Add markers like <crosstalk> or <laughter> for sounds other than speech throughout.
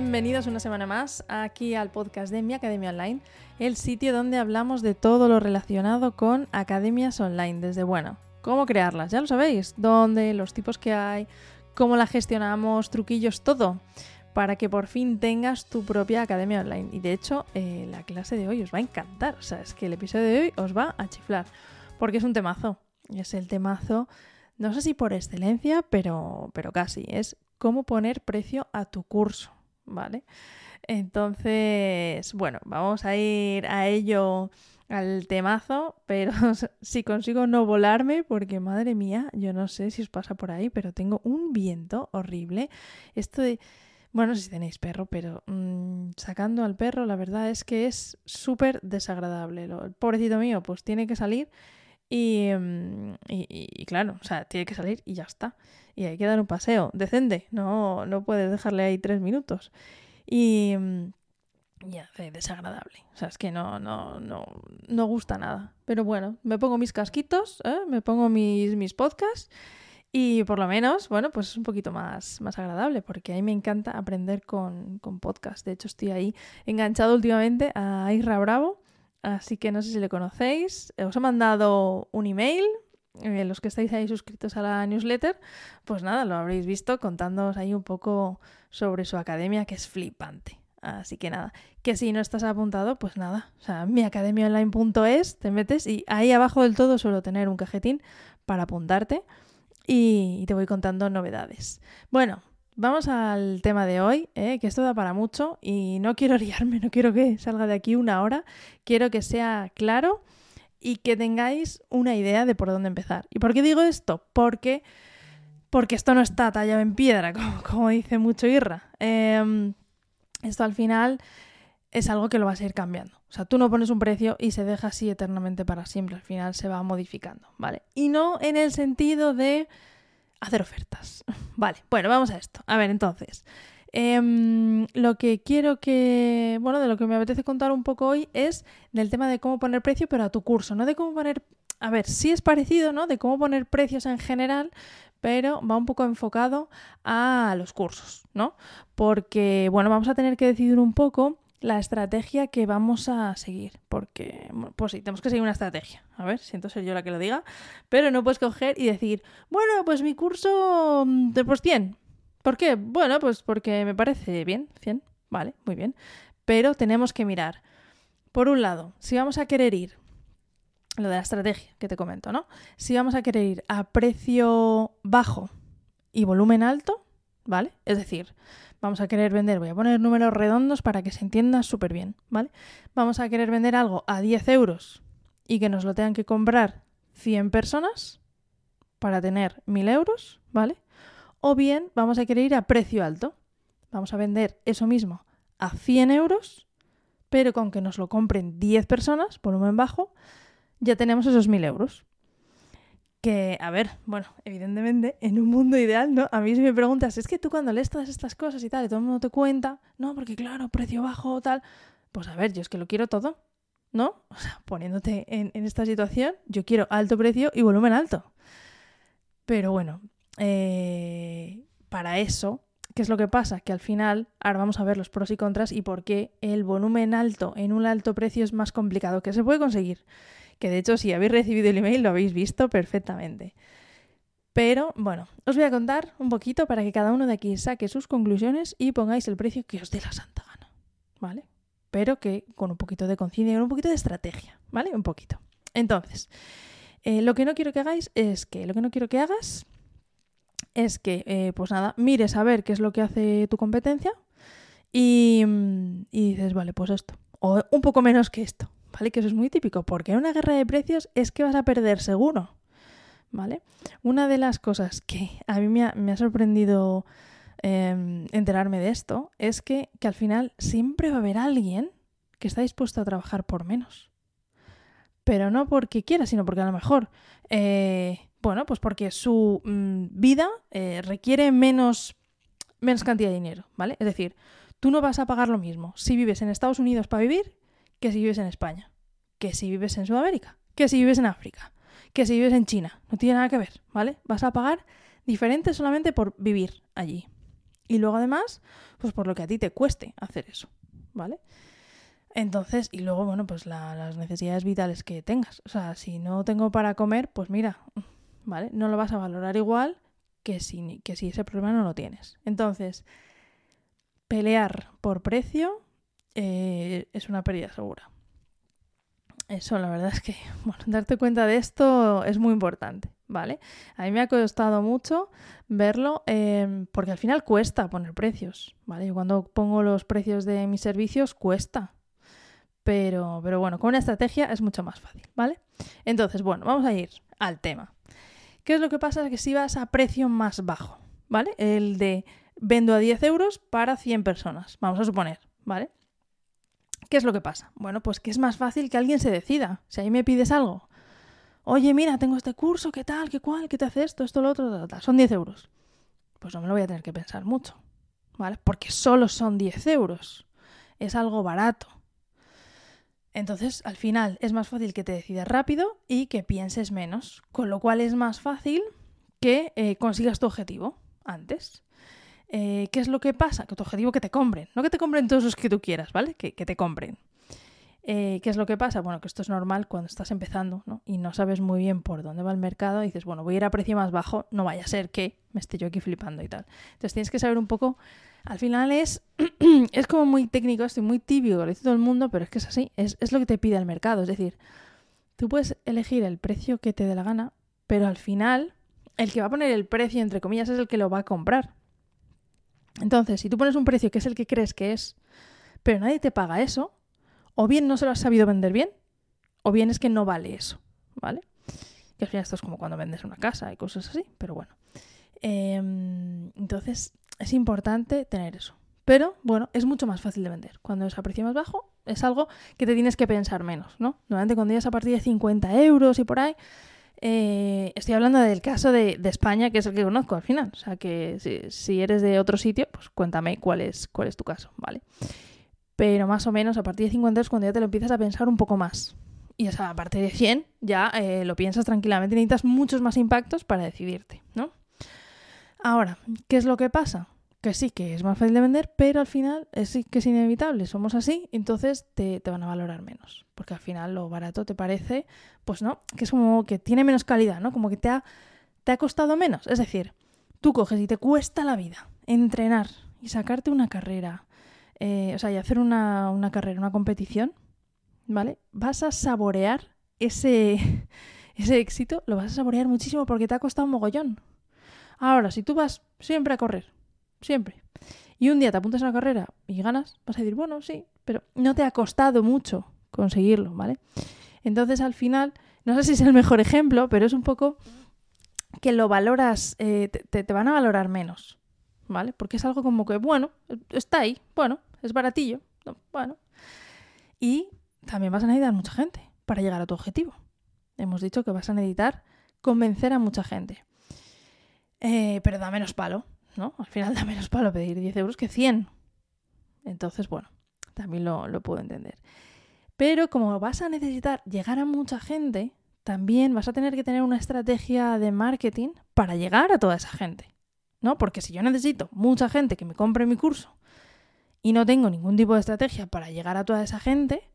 bienvenidos una semana más aquí al podcast de Mi Academia Online, el sitio donde hablamos de todo lo relacionado con academias online, desde bueno, cómo crearlas, ya lo sabéis, dónde, los tipos que hay, cómo la gestionamos, truquillos, todo, para que por fin tengas tu propia academia online. Y de hecho, eh, la clase de hoy os va a encantar, o sea, es que el episodio de hoy os va a chiflar, porque es un temazo, es el temazo, no sé si por excelencia, pero, pero casi, es cómo poner precio a tu curso. ¿Vale? Entonces, bueno, vamos a ir a ello al temazo, pero <laughs> si consigo no volarme, porque madre mía, yo no sé si os pasa por ahí, pero tengo un viento horrible. Esto de, bueno, no sé si tenéis perro, pero mm, sacando al perro, la verdad es que es súper desagradable. el pobrecito mío, pues tiene que salir mm, y, y, claro, o sea, tiene que salir y ya está. Y hay que dar un paseo decente, no, no puedes dejarle ahí tres minutos. Y mm, ya, desagradable. O sea, es que no, no, no, no gusta nada. Pero bueno, me pongo mis casquitos, ¿eh? me pongo mis, mis podcasts y por lo menos, bueno, pues es un poquito más, más agradable porque a mí me encanta aprender con, con. De hecho, estoy ahí enganchado últimamente a Isra Bravo Así que no sé si le conocéis. Os he mandado un email. Eh, los que estáis ahí suscritos a la newsletter, pues nada, lo habréis visto contándoos ahí un poco sobre su academia, que es flipante. Así que nada, que si no estás apuntado, pues nada. O sea, miacademiaonline.es, te metes y ahí abajo del todo suelo tener un cajetín para apuntarte y te voy contando novedades. Bueno, Vamos al tema de hoy, ¿eh? que esto da para mucho y no quiero <laughs> liarme, no quiero que salga de aquí una hora, quiero que sea claro y que tengáis una idea de por dónde empezar. ¿Y por qué digo esto? Porque, porque esto no está tallado en piedra, <laughs> como, dice mucho Irra. Em, esto al final es algo que lo vas a ir cambiando. O sea, tú no pones un precio y se deja así eternamente para siempre, al final se va modificando, ¿vale? Y no en el sentido de hacer ofertas. <laughs> Vale, bueno, vamos a esto. A ver, entonces, em, lo que quiero que, bueno, de lo que me apetece contar un poco hoy es del tema de cómo poner precio, pero a tu curso, no de cómo poner, a ver, sí es parecido, ¿no? De cómo poner precios en general, pero va un poco enfocado a los cursos, ¿no? Porque, bueno, vamos a tener que decidir un poco la estrategia que vamos a seguir. Porque, pues sí, tenemos que seguir una estrategia. A ver, siento ser yo la que lo diga. Pero no puedes coger y decir, bueno, pues mi curso mm, de pues 100. ¿Por qué? Bueno, pues porque me parece bien, 100. Vale, muy bien. Pero tenemos que mirar. Por un lado, si vamos a querer ir, lo de la estrategia que te comento, ¿no? Si vamos a querer ir a precio bajo y volumen alto, ¿vale? Es decir, vamos a querer vender, voy a poner números redondos para que se entienda súper bien, ¿vale? Vamos a querer vender algo a 10 euros y que nos lo tengan que comprar 100 personas para tener 1000 euros, ¿vale? O bien vamos a querer ir a precio alto. Vamos a vender eso mismo a 100 euros, pero con que nos lo compren 10 personas, volumen bajo, ya tenemos esos 1000 euros que, a ver, bueno, evidentemente, en un mundo ideal, ¿no? A mí si me preguntas, es que tú cuando lees todas estas cosas y tal, y todo el mundo te cuenta, no, porque claro, precio bajo, tal, pues a ver, yo es que lo quiero todo, ¿no? <laughs> O sea, poniéndote en, esta situación, yo quiero alto precio y volumen alto. Pero bueno, eh, para eso, ¿qué es lo que pasa? Que al final, ahora vamos a ver los pros y contras y por qué el volumen alto en un alto precio es más complicado, que se puede conseguir que de hecho si habéis recibido el email lo habéis visto perfectamente. Pero bueno, os voy a contar un poquito para que cada uno de aquí saque sus conclusiones y pongáis el precio que os dé la santa gana, ¿vale? Pero que con un poquito de conciencia y con un poquito de estrategia, ¿vale? Un poquito. Entonces, eh, lo que no quiero que hagáis es que, lo que no quiero que hagas es que, eh, pues nada, mires a ver qué es lo que hace tu competencia y, y dices, vale, pues esto. O un poco menos que esto. ¿vale? Que eso es muy típico, porque en una guerra de precios es que vas a perder seguro, ¿vale? Una de las cosas que a mí me ha, sorprendido em, enterarme de esto es que, que al final siempre va a haber alguien que está dispuesto a trabajar por menos. Pero no porque quiera, sino porque a lo mejor, eh, bueno, pues porque su mm, vida eh, requiere menos, menos cantidad de dinero, ¿vale? Es decir, tú no vas a pagar lo mismo si vives en Estados Unidos para vivir que si vives en España, que si vives en Sudamérica, que si vives en África, que si vives en China. No tiene nada que ver, ¿vale? Vas a pagar diferente solamente por vivir allí. Y luego además, pues por lo que a ti te cueste hacer eso, ¿vale? Entonces, y luego, bueno, pues las necesidades vitales que tengas. O sea, si no tengo para comer, pues mira, ¿vale? No lo vas a valorar igual que si, que si ese problema no lo tienes. Entonces, pelear por precio eh, es una pérdida segura. Eso, la verdad es que, <laughs> bueno, darte cuenta de esto es muy importante, ¿vale? A mí me ha costado mucho verlo em, porque al final cuesta poner precios, ¿vale? Yo cuando pongo los precios de mis servicios cuesta. Pero, pero bueno, con una estrategia es mucho más fácil, ¿vale? Entonces, bueno, vamos a ir al tema. ¿Qué es lo que pasa? Que si vas a precio más bajo, ¿vale? El de vendo a 10 euros para 100 personas, vamos a suponer, ¿vale? ¿Qué es lo que pasa? Bueno, pues que es más fácil que alguien se decida. Si ahí me pides algo, oye, mira, tengo este curso, ¿qué tal? ¿Qué cual? ¿Qué te hace esto? Esto, lo otro, tal, son 10 euros. Pues no me lo voy a tener que pensar mucho, ¿vale? Porque solo son 10 euros. Es algo barato. Entonces, al final, es más fácil que te decidas rápido y que pienses menos, con lo cual es más fácil que eh, consigas tu objetivo antes. Eh, ¿Qué es lo que pasa? Que tu objetivo que te compren, no que te compren todos los que tú quieras, ¿vale? Que, te compren. Eh, ¿Qué es lo que pasa? Bueno, que esto es normal cuando estás empezando ¿no? y no sabes muy bien por dónde va el mercado y dices, bueno, voy a ir a precio más bajo, no vaya a ser que me esté yo aquí flipando y tal. Entonces tienes que saber un poco, al final es, <clears throat> es como muy técnico, estoy muy tibio, lo dice todo el mundo, pero es que es así, es, es lo que te pide el mercado. Es decir, tú puedes elegir el precio que te dé la gana, pero al final el que va a poner el precio, entre comillas, es el que lo va a comprar. Entonces, si tú pones un precio que es el que crees que es, pero nadie te paga eso, o bien no se lo has sabido vender bien, o bien es que no vale eso, ¿vale? Que al final esto es como cuando vendes una casa y cosas así, pero bueno. Em, entonces, es importante tener eso. Pero bueno, es mucho más fácil de vender. Cuando es a precio más bajo, es algo que te tienes que pensar menos, ¿no? Normalmente cuando llegas a partir de 50 euros y por ahí, eh, estoy hablando del caso de, España, que es el que conozco al final. O sea, que si, eres de otro sitio, pues cuéntame cuál es, cuál es tu caso, ¿vale? Pero más o menos a partir de 50 es cuando ya te lo empiezas a pensar un poco más. Y a partir de 100 ya eh, lo piensas tranquilamente. Necesitas muchos más impactos para decidirte, ¿no? Ahora, ¿qué es lo que pasa? que sí, que es más fácil de vender, pero al final es, que es inevitable, somos así, entonces te, van a valorar menos, porque al final lo barato te parece, pues no, que es como que tiene menos calidad, ¿no? Como que te ha, te ha costado menos, es decir, tú coges y te cuesta la vida entrenar y sacarte una carrera, eh, o sea, y hacer una, carrera, una competición, ¿vale? Vas a saborear ese, <laughs> ese éxito, lo vas a saborear muchísimo porque te ha costado un mogollón. Ahora, si tú vas siempre a correr, siempre. Y un día te apuntas a una carrera y ganas, vas a decir, bueno, sí, pero no te ha costado mucho conseguirlo, ¿vale? Entonces al final, no sé si es el mejor ejemplo, pero es un poco que lo valoras, eh, te, te, van a valorar menos, ¿vale? Porque es algo como que, bueno, está ahí, bueno, es baratillo, bueno. Y también vas a necesitar mucha gente para llegar a tu objetivo. Hemos dicho que vas a necesitar convencer a mucha gente. Eh, pero da menos palo, ¿no? Al final da menos para pedir 10 euros que 100. Entonces, bueno, también lo, lo puedo entender. Pero como vas a necesitar llegar a mucha gente, también vas a tener que tener una estrategia de marketing para llegar a toda esa gente. ¿No? Porque si yo necesito mucha gente que me compre mi curso y no tengo ningún tipo de estrategia para llegar a toda esa gente,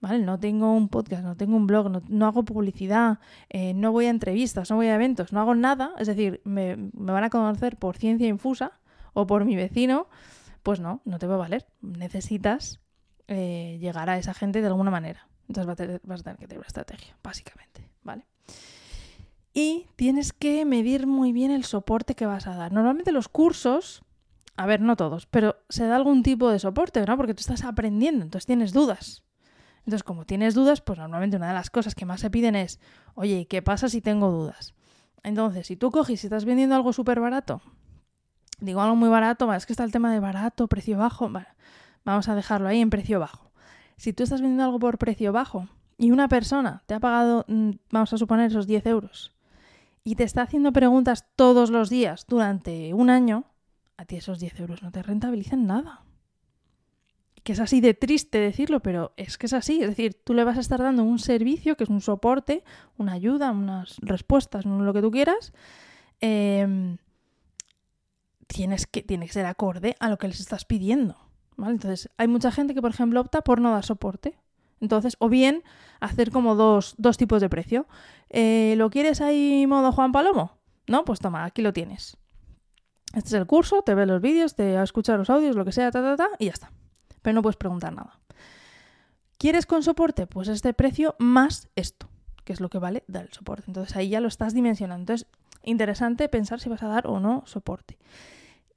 ¿vale? No tengo un podcast, no tengo un blog, no, hago publicidad, eh, no voy a entrevistas, no voy a eventos, no hago nada, es decir, me, van a conocer por ciencia infusa o por mi vecino, pues no, no te va a valer. Necesitas eh, llegar a esa gente de alguna manera. Entonces vas a, tener, vas a tener que tener una estrategia, básicamente, ¿vale? Y tienes que medir muy bien el soporte que vas a dar. Normalmente los cursos, a ver, no todos, pero se da algún tipo de soporte, ¿no? Porque tú estás aprendiendo, entonces tienes dudas. Entonces, como tienes dudas, pues normalmente una de las cosas que más se piden es, oye, ¿qué pasa si tengo dudas? Entonces, si tú coges y estás vendiendo algo súper barato, digo algo muy barato, es que está el tema de barato, precio bajo, vamos a dejarlo ahí en precio bajo. Si tú estás vendiendo algo por precio bajo y una persona te ha pagado, mm, vamos a suponer, esos 10 euros, y te está haciendo preguntas todos los días durante un año, a ti esos 10 euros no te rentabilizan nada que es así de triste decirlo, pero es que es así. Es decir, tú le vas a estar dando un servicio que es un soporte, una ayuda, unas respuestas, lo que tú quieras, em, tienes que, tiene que ser acorde a lo que les estás pidiendo. ¿vale? Entonces, hay mucha gente que, por ejemplo, opta por no dar soporte. Entonces, o bien hacer como dos, dos tipos de precio. Eh, ¿Lo quieres ahí modo Juan Palomo? No, pues toma, aquí lo tienes. Este es el curso, te ves los vídeos, te escuchas los audios, lo que sea, ta, ta, ta, y ya está. Pero no puedes preguntar nada. ¿Quieres con soporte? Pues este precio más esto, que es lo que vale dar el soporte. Entonces ahí ya lo estás dimensionando. Entonces, interesante pensar si vas a dar o no soporte.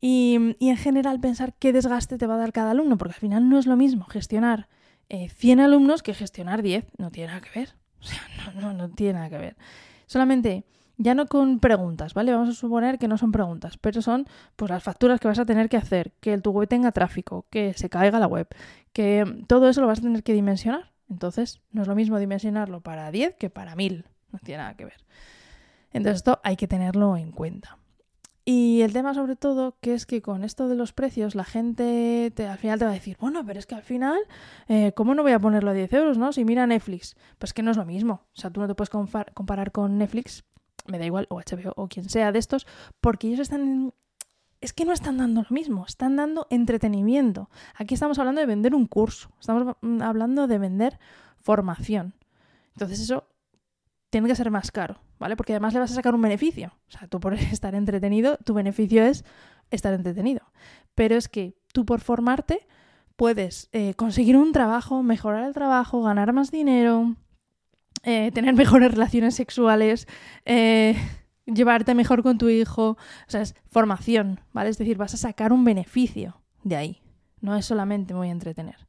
Y, en general pensar qué desgaste te va a dar cada alumno, porque al final no es lo mismo gestionar 100 eh, alumnos que gestionar 10. No tiene nada que ver. <laughs> O sea, no, no, no tiene nada que ver. Solamente ya no con preguntas, ¿vale? Vamos a suponer que no son preguntas, pero son pues las facturas que vas a tener que hacer, que tu web tenga tráfico, que se caiga la web, que todo eso lo vas a tener que dimensionar. Entonces, no es lo mismo dimensionarlo para 10 que para 1000, no tiene nada que ver. Entonces, esto hay que tenerlo en cuenta. Y el tema sobre todo que es que con esto de los precios la gente te, al final te va a decir, bueno, pero es que al final, eh, ¿cómo no voy a ponerlo a 10 euros, no? Si mira Netflix, pues que no es lo mismo. O sea, tú no te puedes comparar con Netflix me da igual, o HBO o quien sea de estos, porque ellos están... Es que no están dando lo mismo, están dando entretenimiento. Aquí estamos hablando de vender un curso, estamos mm, hablando de vender formación. Entonces eso tiene que ser más caro, ¿vale? Porque además le vas a sacar un beneficio. O sea, tú por <laughs> estar entretenido, tu beneficio es estar entretenido. Pero es que tú por formarte puedes eh, conseguir un trabajo, mejorar el trabajo, ganar más dinero, eh, tener mejores relaciones sexuales, eh, llevarte mejor con tu hijo, o sea, es formación, ¿vale? Es decir, vas a sacar un beneficio de ahí, no es solamente a entretener.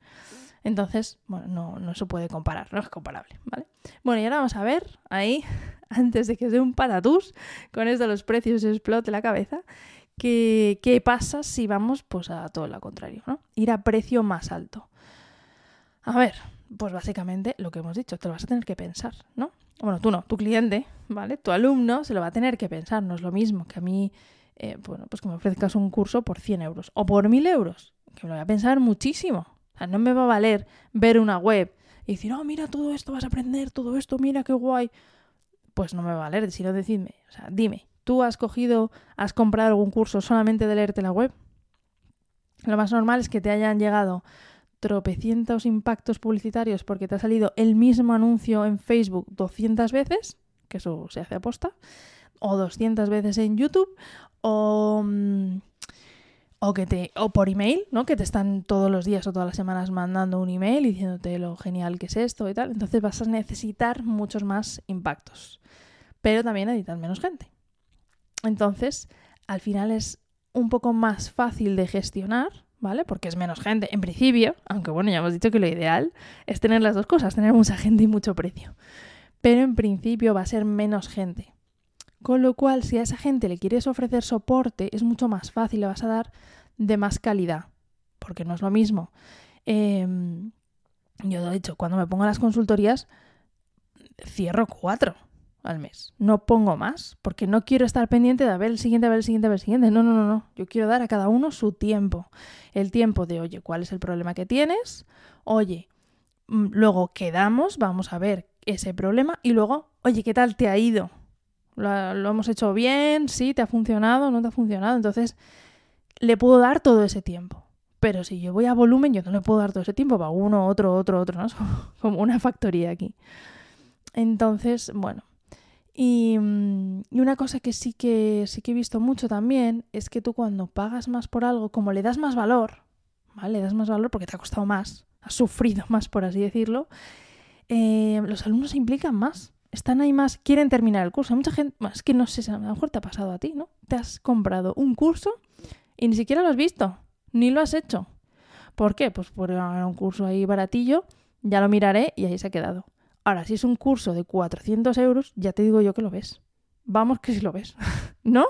Entonces, bueno, no, no se puede comparar, no es comparable, ¿vale? Bueno, y ahora vamos a ver ahí, <laughs> antes de que sea un patatús, con esto los precios explote la cabeza, ¿qué, qué pasa si vamos pues a todo lo contrario, ¿no? Ir a precio más alto. A ver, pues básicamente lo que hemos dicho, te lo vas a tener que pensar, ¿no? Bueno, tú no, tu cliente, ¿vale? Tu alumno se lo va a tener que pensar, no es lo mismo que a mí, eh, bueno, pues que me ofrezcas un curso por 100 euros o por 1000 euros, que me lo voy a pensar muchísimo. O sea, no me va a valer ver una web y decir, oh, mira todo esto, vas a aprender todo esto, mira qué guay. Pues no me va a valer, sino decidme, o sea, dime, ¿tú has cogido, has comprado algún curso solamente de leerte la web? Lo más normal es que te hayan llegado tropecientos impactos publicitarios porque te ha salido el mismo anuncio en Facebook 200 veces, que eso se hace aposta, o 200 veces en YouTube, o, mm, o, que te, o por email, ¿no? que te están todos los días o todas las semanas mandando un email diciéndote lo genial que es esto y tal. Entonces vas a necesitar muchos más impactos, pero también necesitas menos gente. Entonces, al final es un poco más fácil de gestionar ¿vale? Porque es menos gente, en principio, aunque bueno, ya hemos dicho que lo ideal es tener las dos cosas, tener mucha gente y mucho precio. Pero en principio va a ser menos gente. Con lo cual, si a esa gente le quieres ofrecer soporte, es mucho más fácil, le vas a dar de más calidad, porque no es lo mismo. Em, yo lo he dicho, cuando me pongo las consultorías, cierro cuatro al mes. No pongo más, porque no quiero estar pendiente de a ver el siguiente, a ver el siguiente, a ver el siguiente. No, no, no, no. Yo quiero dar a cada uno su tiempo. El tiempo de, oye, ¿cuál es el problema que tienes? Oye, mm, luego quedamos, vamos a ver ese problema y luego, oye, ¿qué tal te ha ido? ¿Lo, lo hemos hecho bien? ¿Sí? ¿Te ha funcionado? ¿No te ha funcionado? Entonces, le puedo dar todo ese tiempo. Pero si yo voy a volumen, yo no le puedo dar todo ese tiempo para uno, otro, otro, otro, ¿no? <laughs> como una factoría aquí. Entonces, bueno, Mm, y, una cosa que sí que sí que he visto mucho también es que tú cuando pagas más por algo, como le das más valor, ¿vale? Le das más valor porque te ha costado más, has sufrido <laughs> más, por así decirlo, eh, los alumnos se implican más. Están ahí más, quieren terminar el curso. Hay mucha gente, es que no sé, a lo mejor te ha pasado a ti, ¿no? Te has comprado un curso y ni siquiera lo has visto, ni lo has hecho. ¿Por qué? Pues por un curso ahí baratillo, ya lo miraré y ahí se ha quedado. Ahora, si es un curso de 400 euros, ya te digo yo que lo ves. Vamos que si lo ves. <laughs> ¿No?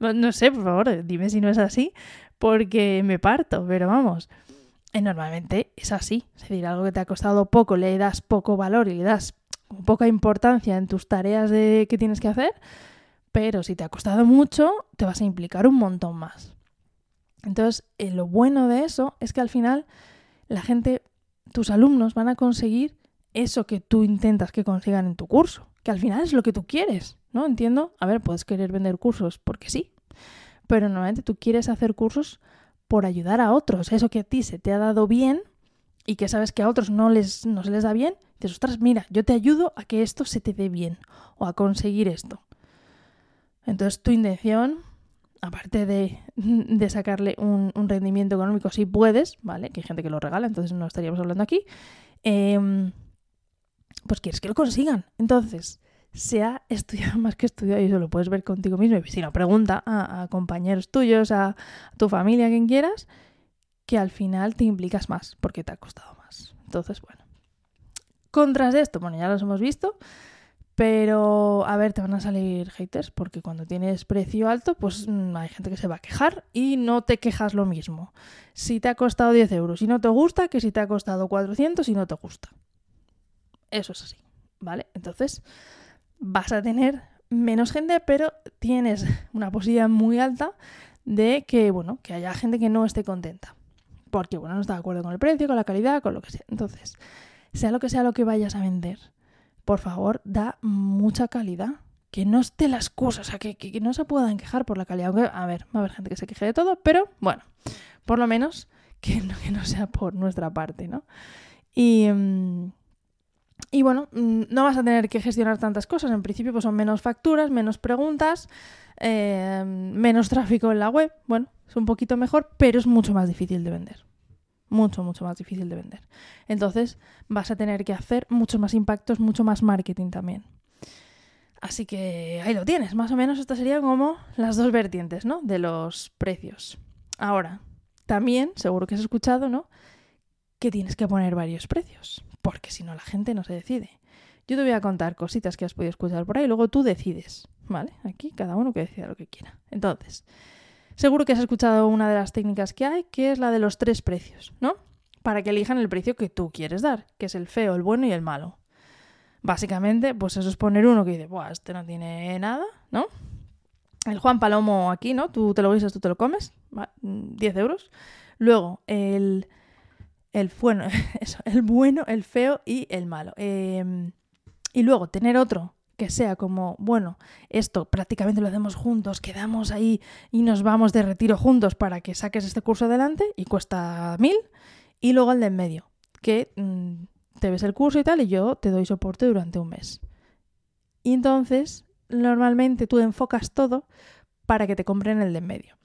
No sé, por favor, dime si no es así, porque me parto, pero vamos. Eh, normalmente es así. Es decir, algo que te ha costado poco, le das poco valor y le das poca importancia en tus tareas de, que tienes que hacer, pero si te ha costado mucho, te vas a implicar un montón más. Entonces, eh, lo bueno de eso es que al final la gente, tus alumnos van a conseguir eso que tú intentas que consigan en tu curso, que al final es lo que tú quieres, ¿no? Entiendo, a ver, puedes querer vender cursos porque sí, pero normalmente tú quieres hacer cursos por ayudar a otros. Eso que a ti se te ha dado bien y que sabes que a otros no, les, no se les da bien, dices, ostras, mira, yo te ayudo a que esto se te dé bien o a conseguir esto. Entonces tu intención, aparte de, <laughs> de sacarle un, un, rendimiento económico, si puedes, ¿vale? Que hay gente que lo regala, entonces no estaríamos hablando aquí, eh, pues quieres que lo consigan. Entonces, se ha estudiado <laughs> más que estudiado y eso lo puedes ver contigo mismo. Y si no, pregunta a, compañeros tuyos, a, tu familia, a quien quieras, que al final te implicas más porque te ha costado más. Entonces, bueno. Contras de esto, bueno, ya los hemos visto. Pero, a ver, te van a salir haters porque cuando tienes precio alto, pues mm, hay gente que se va a quejar y no te quejas lo mismo. Si te ha costado 10 euros y no te gusta, que si te ha costado 400 y no te gusta. Eso es así, ¿vale? Entonces, vas a tener menos gente, pero tienes una posibilidad muy alta de que, bueno, que haya gente que no esté contenta. Porque, bueno, no está de acuerdo con el precio, con la calidad, con lo que sea. Entonces, sea lo que sea lo que vayas a vender, por favor, da mucha calidad. Que no esté las cosas, o sea, que, que, no se puedan quejar por la calidad. Aunque, a ver, va a haber gente que se queje de todo, pero bueno, por lo menos que no, que no sea por nuestra parte, ¿no? Y, mm, y bueno, mm, no vas a tener que gestionar tantas cosas. En principio, pues son menos facturas, menos preguntas, eh, menos <laughs> tráfico en la web. Bueno, es un poquito mejor, pero es mucho más difícil de vender. Mucho, mucho más difícil de vender. Entonces, vas a tener que hacer muchos más impactos, mucho más marketing también. Así que ahí lo tienes. Más o menos estas serían como las dos vertientes, ¿no? De los precios. Ahora, también, seguro que has escuchado, ¿no? Que tienes que poner varios precios porque si no la gente no se decide. Yo te voy a contar cositas que has podido escuchar por ahí luego tú decides, ¿vale? Aquí cada uno que decida lo que quiera. Entonces, seguro que has escuchado una de las técnicas que hay, que es la de los tres precios, ¿no? Para que elijan el precio que tú quieres dar, que es el feo, el bueno y el malo. Básicamente, pues eso es poner uno que dice, Buah, este no tiene nada, ¿no? El Juan Palomo aquí, ¿no? Tú te lo guisas, tú te lo comes, 10 euros. Luego, el el bueno, <laughs> el bueno, el feo y el malo. Em, y luego tener otro que sea como, bueno, esto prácticamente lo hacemos juntos, quedamos ahí y nos vamos de retiro juntos para que saques este curso adelante y cuesta mil. Y luego el de en medio, que mm, te ves el curso y tal y yo te doy soporte durante un mes. Y entonces, normalmente tú enfocas todo para que te compren el de en medio.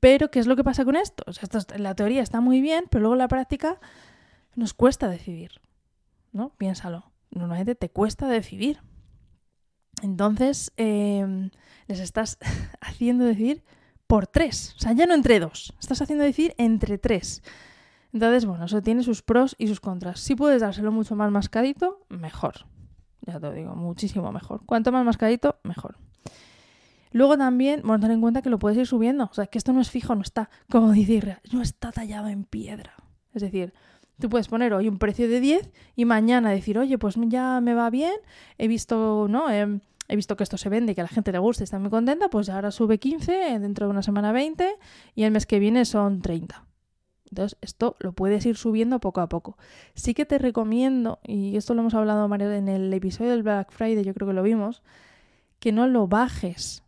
Pero, ¿qué es lo que pasa con esto? O sea, esto la teoría está muy bien, pero luego la práctica nos cuesta decidir. ¿No? Piénsalo. Normalmente te cuesta decidir. Entonces, em, les estás <laughs> haciendo decidir por tres. O sea, ya no entre dos. Estás haciendo decidir entre tres. Entonces, bueno, eso tiene sus pros y sus contras. Si puedes dárselo mucho más mascadito, mejor. Ya te lo digo, muchísimo mejor. Cuanto más mascadito, mejor. Luego también, bueno, ten en cuenta que lo puedes ir subiendo. O sea, que esto no es fijo, no está, como dice no está tallado en piedra. Es decir, tú puedes poner hoy un precio de 10 y mañana decir, oye, pues ya me va bien, he visto, ¿no? He, visto que esto se vende y que a la gente le gusta y está muy contenta, pues ahora sube 15, dentro de una semana 20 y el mes que viene son 30. Entonces, esto lo puedes ir subiendo poco a poco. Sí que te recomiendo, y esto lo hemos hablado en el episodio del Black Friday, yo creo que lo vimos, que no lo bajes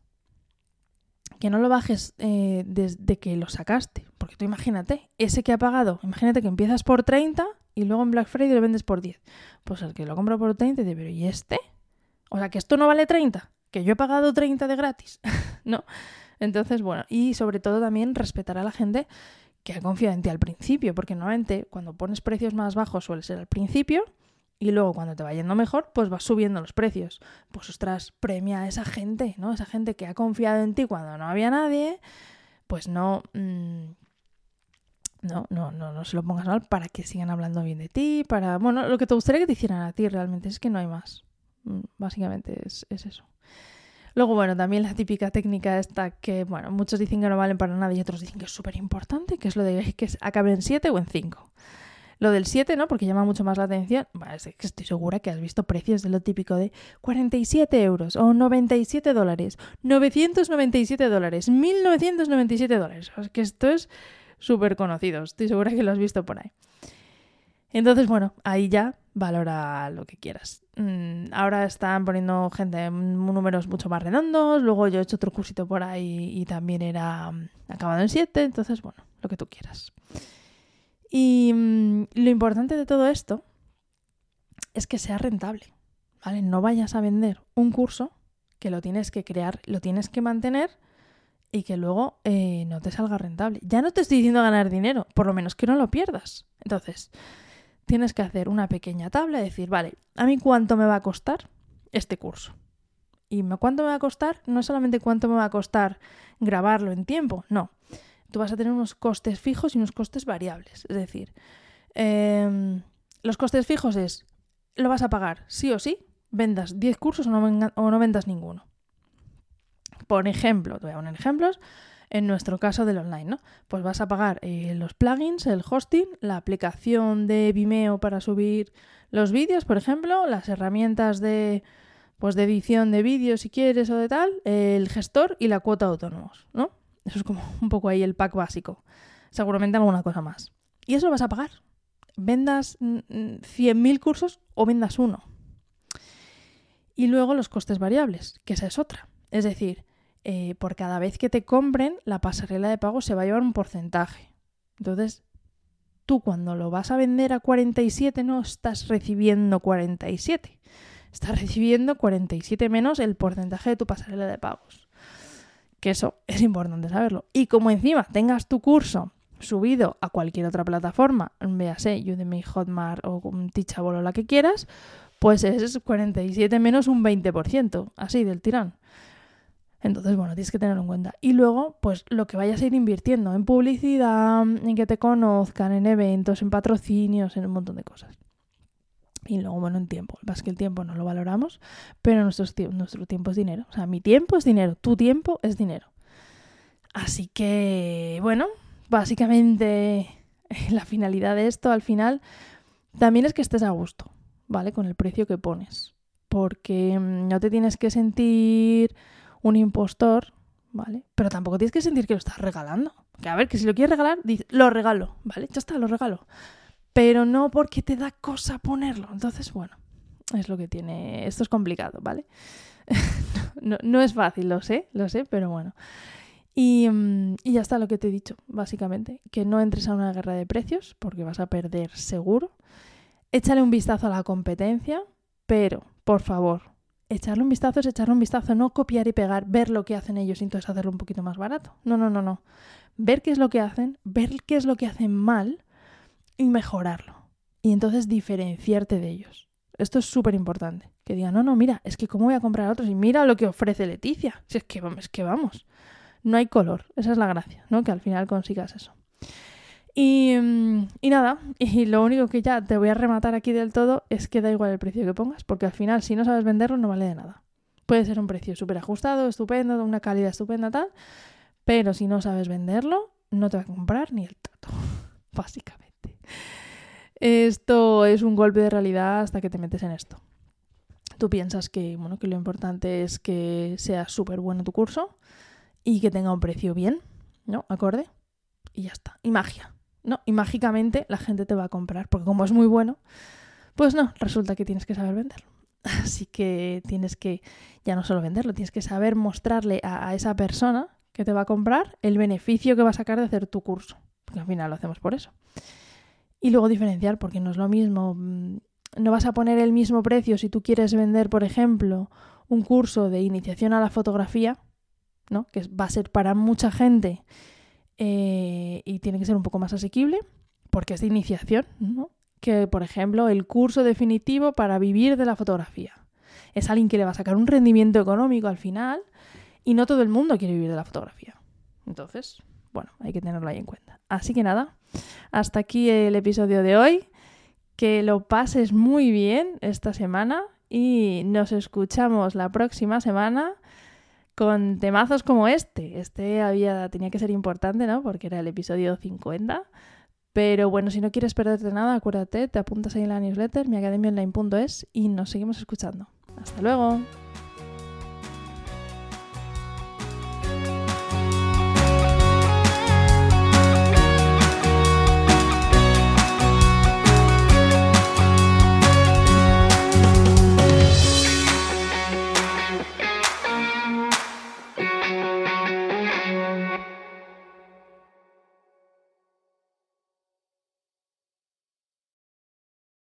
que no lo bajes eh, desde que lo sacaste. Porque tú imagínate, ese que ha pagado, imagínate que empiezas por 30 y luego en Black Friday lo vendes por 10. Pues el que lo compra por 30 dice, pero ¿y este? O sea, que esto no vale 30, que yo he pagado 30 de gratis, <laughs> ¿no? Entonces, bueno, y sobre todo también respetar a la gente que ha confiado en ti al principio, porque normalmente cuando pones precios más bajos suele ser al principio y luego cuando te va yendo mejor, pues vas subiendo los precios. Pues ostras, premia a esa gente, ¿no? Esa gente que ha confiado en ti cuando no había nadie, pues no... Mm, no, no, no, no se lo pongas mal para que sigan hablando bien de ti, para... Bueno, lo que te gustaría que te hicieran a ti realmente es que no hay más. Mm, básicamente es, es eso. Luego, bueno, también la típica técnica esta que, bueno, muchos dicen que no valen para nada y otros dicen que es súper importante, que es lo de que acabe en 7 o en 5. Lo del 7, ¿no? Porque llama mucho más la atención. Estoy segura que has visto precios de lo típico de 47 euros o 97 dólares, 997 dólares, 1997 dólares. Es que esto es súper conocido. Estoy segura que lo has visto por ahí. Entonces, bueno, ahí ya valora lo que quieras. mm, ahora están poniendo gente números mucho más redondos, luego yo he hecho otro cursito por ahí y también era mm, acabado en 7, entonces bueno, lo que tú quieras. Y mm, lo importante de todo esto es que sea rentable, ¿vale? No vayas a vender un curso que lo tienes que crear, lo tienes que mantener y que luego eh, no te salga rentable. Ya no te estoy diciendo ganar dinero, por lo menos que no lo pierdas. Entonces, tienes que hacer una pequeña tabla y decir, vale, ¿a mí cuánto me va a costar este curso? Y cuánto me va a costar, no solamente cuánto me va a costar grabarlo en tiempo, no. Tú vas a tener unos costes fijos y unos costes variables. Es decir, em, los costes fijos es, lo vas a pagar sí o sí, vendas 10 cursos o no, vendas ninguno. Por ejemplo, te voy a poner ejemplos, en nuestro caso del online, ¿no? Pues vas a pagar eh, los plugins, el hosting, la aplicación de Vimeo para subir los vídeos, por ejemplo, las herramientas de, pues de edición de vídeos si quieres o de tal, el gestor y la cuota autónomos, ¿no? Eso es como un poco ahí el pack básico. Seguramente alguna cosa más. Y eso lo vas a pagar. Vendas 100.000 cursos o vendas uno. Y luego los costes variables, que esa es otra. Es decir, eh, por cada vez que te compren, la pasarela de pago se va a llevar un porcentaje. Entonces, tú cuando lo vas a vender a 47 no estás recibiendo 47. Estás recibiendo 47 menos el porcentaje de tu pasarela de pagos. Que eso <laughs> es importante saberlo. Y como encima tengas tu curso subido a cualquier otra plataforma, véase Udemy, Hotmart o Teachable o la que quieras, pues es 47 menos un 20%, así del tirón. Entonces, bueno, tienes que tenerlo en cuenta. Y luego, pues lo que vayas a ir invirtiendo en publicidad, en que te conozcan, en eventos, en patrocinios, en un montón de cosas. Y luego, bueno, en tiempo. Lo que el tiempo no lo valoramos, pero nuestro, nuestro tiempo es dinero. O sea, mi tiempo es dinero, tu tiempo es dinero. Así que, bueno, básicamente <laughs> la finalidad de esto al final también es que estés a gusto, ¿vale? Con el precio que pones. Porque mm, no te tienes que sentir un impostor, ¿vale? Pero tampoco tienes que sentir que lo estás regalando. Que a ver, que si lo quieres regalar, lo regalo, ¿vale? Ya está, lo regalo. Pero no porque te da cosa ponerlo. Entonces, bueno, es lo que tiene. Esto es complicado, ¿vale? <laughs> no, es fácil, lo sé, lo sé, pero bueno. Y, mm, y, ya está lo que te he dicho, básicamente. Que no entres a una guerra de precios, porque vas a perder seguro. Échale un vistazo a la competencia, pero, por favor, echarle un vistazo es echarle un vistazo, no copiar y pegar, ver lo que hacen ellos y entonces hacerlo un poquito más barato. No, no, no, no. Ver qué es lo que hacen, ver qué es lo que hacen mal y mejorarlo. Y entonces diferenciarte de ellos. Esto es súper importante. Que digan, no, no, mira, es que cómo voy a comprar otros y mira lo que ofrece Leticia. Si es que, es que vamos. No hay color. Esa es la gracia, ¿no? Que al final consigas eso. Mm, y, nada, <laughs> y lo único que ya te voy a rematar aquí del todo es que da igual el precio que pongas, porque al final si no sabes venderlo no vale de nada. Puede ser un precio súper ajustado, estupendo, de una calidad estupenda, tal, pero si no sabes venderlo, no te va a comprar ni el tato, <laughs> básicamente. Esto es un golpe de realidad hasta que te metes en esto. Tú piensas que, bueno, que lo importante es que sea súper bueno tu curso y que tenga un precio bien, ¿no? Acorde. Y ya está. Y magia. ¿no? Y mágicamente la gente te va a comprar, porque como es muy bueno, pues no, resulta que tienes que saber venderlo. <laughs> Así que tienes que ya no solo venderlo, tienes que saber mostrarle a, esa persona que te va a comprar el beneficio que va a sacar de hacer tu curso, porque al final lo hacemos por eso. Y luego diferenciar, porque no es lo mismo, mm, no vas a poner el mismo precio si tú quieres vender, por ejemplo, un curso de iniciación a la fotografía, ¿no? que va a ser para mucha gente eh, y tiene que ser un poco más asequible porque es de iniciación, ¿no? que por ejemplo el curso definitivo para vivir de la fotografía. Es alguien que le va a sacar un rendimiento económico al final y no todo el mundo quiere vivir de la fotografía. Entonces, bueno, hay que tenerlo ahí en cuenta. Así que nada, hasta aquí el episodio de hoy. Que lo pases muy bien esta semana y nos escuchamos la próxima semana con temazos como este. Este había, tenía que ser importante, ¿no? Porque era el episodio 50. Pero bueno, si no quieres perderte nada, acuérdate, te apuntas ahí en la newsletter, miacademiaonline.es y nos seguimos escuchando. Hasta luego.